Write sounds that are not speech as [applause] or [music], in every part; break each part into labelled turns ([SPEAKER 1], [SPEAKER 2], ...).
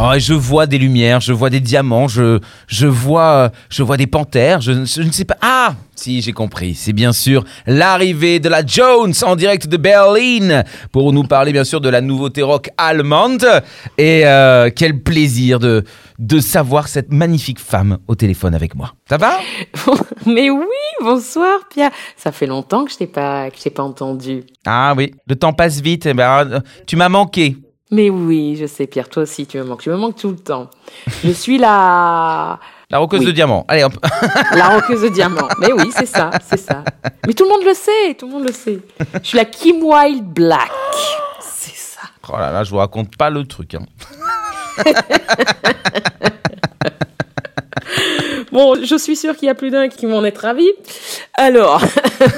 [SPEAKER 1] Oh, je vois des lumières, je vois des diamants, je, je, vois, je vois des panthères, je, je ne sais pas. Ah Si, j'ai compris. C'est bien sûr l'arrivée de la Jones en direct de Berlin pour nous parler bien sûr de la nouveauté rock allemande. Et euh, quel plaisir de, de savoir cette magnifique femme au téléphone avec moi. Ça va? [laughs]
[SPEAKER 2] Mais oui, bonsoir Pierre. Ça fait longtemps que je t'ai pas, que je t'ai pas entendu.
[SPEAKER 1] Ah oui, le temps passe vite. eh ben, euh, tu m'as manqué.
[SPEAKER 2] Mais oui, je sais Pierre, toi aussi tu me manques. Tu me manques tout le temps. Je suis la
[SPEAKER 1] La roqueuse
[SPEAKER 2] Oui.
[SPEAKER 1] de diamant. Allez hop.
[SPEAKER 2] la roqueuse de diamant. Mais oui, c'est ça, c'est ça. Mais tout le monde le sait, tout le monde le sait. Je suis la Kim Wilde Black. C'est ça.
[SPEAKER 1] Oh là là, je vous raconte pas le truc. hein. [laughs]
[SPEAKER 2] Bon, je suis sûre qu'il y a plus d'un qui vont être ravis. Alors,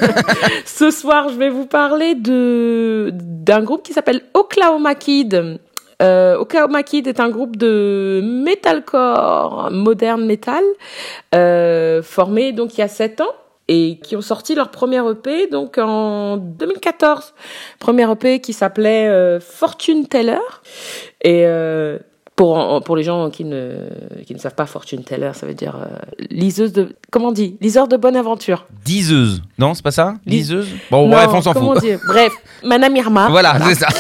[SPEAKER 2] [laughs] ce soir, je vais vous parler de d'un groupe qui s'appelle Oklahoma Kid. Euh, Oklahoma Kid est un groupe de metalcore, moderne metal, euh, formé donc il y a 7 ans et qui ont sorti leur premier EP donc en 2014. Premier EP qui s'appelait euh, Fortune Teller et pour, pour les gens qui ne, qui ne savent pas, fortune teller, ça veut dire euh, liseuse de. Comment on dit? Liseur de bonne aventure.
[SPEAKER 1] Diseuse. Non, c'est pas ça?
[SPEAKER 2] Lis-
[SPEAKER 1] Liseuse? Bon,
[SPEAKER 2] Non,
[SPEAKER 1] bref, on s'en fout.
[SPEAKER 2] dire? Bref, Madame Irma.
[SPEAKER 1] Voilà, c'est ça. [laughs]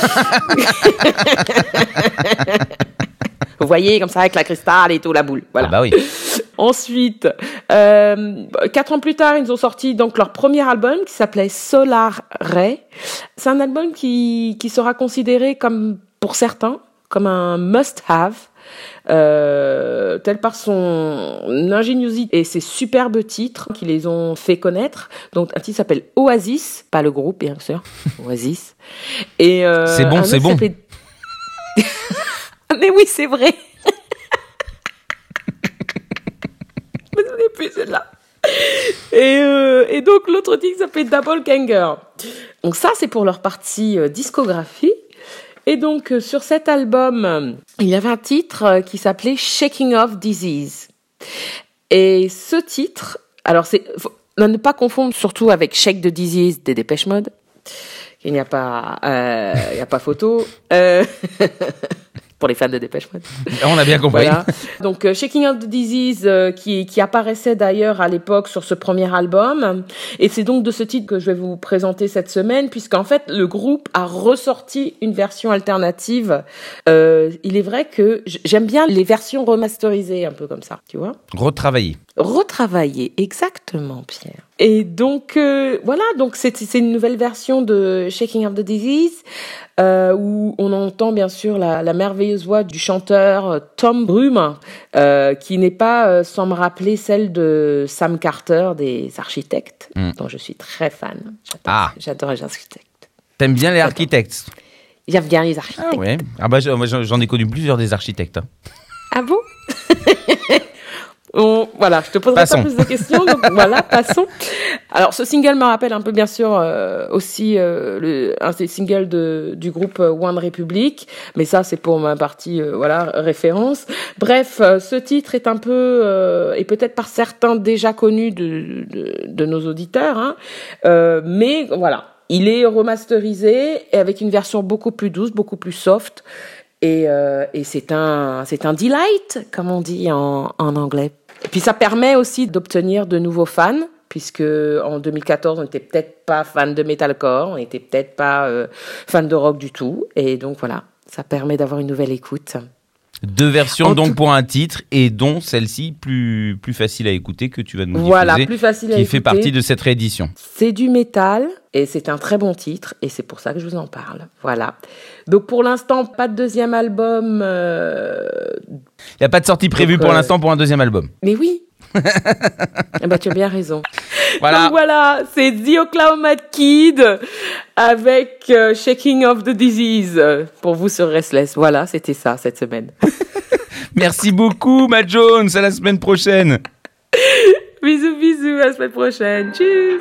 [SPEAKER 2] Vous voyez, comme ça, avec la cristal et tout, la boule. Voilà.
[SPEAKER 1] Ah bah oui. [laughs]
[SPEAKER 2] Ensuite, euh, quatre ans plus tard, ils ont sorti donc leur premier album qui s'appelait Solar Ray. C'est un album qui, qui sera considéré comme, pour certains, comme un must-have. Euh, tel par son ingéniosité et ses superbes titres qui les ont fait connaître. Donc un titre s'appelle Oasis, pas le groupe bien sûr, [laughs] Oasis. Et euh,
[SPEAKER 1] C'est bon, c'est bon. [laughs]
[SPEAKER 2] Mais oui, c'est vrai. [laughs] Je me souviens plus celle-là. Et, euh, et donc l'autre titre s'appelle Double Ganger. Donc ça c'est pour leur partie euh, discographie. Et donc euh, sur cet album, euh, il y avait un titre euh, qui s'appelait Shaking Off Disease. Et ce titre, alors c'est ne pas confondre surtout avec Shake the Disease des Dépêche Mode. Il n'y a pas, il n'y a pas photo. [laughs] pour les fans de Dépêche Mode.
[SPEAKER 1] On a bien compris.
[SPEAKER 2] Voilà. [laughs] Donc euh, Shaking Out the Disease euh, qui, qui apparaissait d'ailleurs à l'époque sur ce premier album. Et c'est donc de ce titre que je vais vous présenter cette semaine puisqu'en fait le groupe a ressorti une version alternative. Euh, il est vrai que j'aime bien les versions remasterisées un peu comme ça, tu vois
[SPEAKER 1] Retravailler.
[SPEAKER 2] Retravaillé, exactement, Pierre. Et donc, euh, voilà, donc c'est c'est une nouvelle version de Shaking of the Disease, euh, où on entend bien sûr la, la merveilleuse voix du chanteur euh, Tom Brume, euh, qui n'est pas sans me rappeler celle de Sam Carter des Architectes,
[SPEAKER 1] Mm.
[SPEAKER 2] dont je suis très fan. J'adore
[SPEAKER 1] Ah.
[SPEAKER 2] j'adore les architectes.
[SPEAKER 1] T'aimes bien les architectes?
[SPEAKER 2] J'aime bien les architectes.
[SPEAKER 1] Ah ouais. Ah bah j'en j'en ai connu plusieurs des architectes. hein.
[SPEAKER 2] Ah bon? [laughs] On- voilà, je te poserai
[SPEAKER 1] Passons.
[SPEAKER 2] pas plus de questions, donc [laughs] voilà, passons. Alors, ce single me rappelle un peu, bien sûr, euh, aussi euh, le, un des singles de, du groupe euh, One Republic, mais ça, c'est pour ma partie, euh, voilà, référence. Bref, euh, ce titre est un peu, euh, et peut-être par certains déjà connu de, de, de nos auditeurs, hein, euh, mais voilà, il est remasterisé et avec une version beaucoup plus douce, beaucoup plus soft. Et, euh, et c'est un, c'est un delight, comme on dit en, en anglais. Et puis ça permet aussi d'obtenir de nouveaux fans, puisque en 2014 on n'était peut-être pas fan de metalcore, on n'était peut-être pas euh, fan de rock du tout, et donc voilà, ça permet d'avoir une nouvelle écoute.
[SPEAKER 1] Deux versions
[SPEAKER 2] En
[SPEAKER 1] donc pour un titre et dont celle-ci plus, plus facile à écouter que tu vas nous
[SPEAKER 2] Voilà,
[SPEAKER 1] diffuser,
[SPEAKER 2] plus facile à
[SPEAKER 1] qui
[SPEAKER 2] écouter.
[SPEAKER 1] fait partie de cette réédition.
[SPEAKER 2] C'est du métal et c'est un très bon titre et c'est pour ça que je vous en parle. Voilà. Donc pour l'instant, pas de deuxième album. euh,
[SPEAKER 1] Il n'y a pas de sortie prévue
[SPEAKER 2] Donc,
[SPEAKER 1] pour
[SPEAKER 2] euh,
[SPEAKER 1] l'instant pour un deuxième album.
[SPEAKER 2] Mais oui. [laughs] eh ben, tu as bien raison.
[SPEAKER 1] Voilà.
[SPEAKER 2] Donc voilà, c'est The Oklahoma Kid avec euh, Shaking of the Disease pour vous sur Restless. Voilà, c'était ça cette semaine. [laughs]
[SPEAKER 1] Merci beaucoup, Matt Jones. À la semaine prochaine. [laughs]
[SPEAKER 2] bisous, bisous, à la semaine prochaine. Tchuss.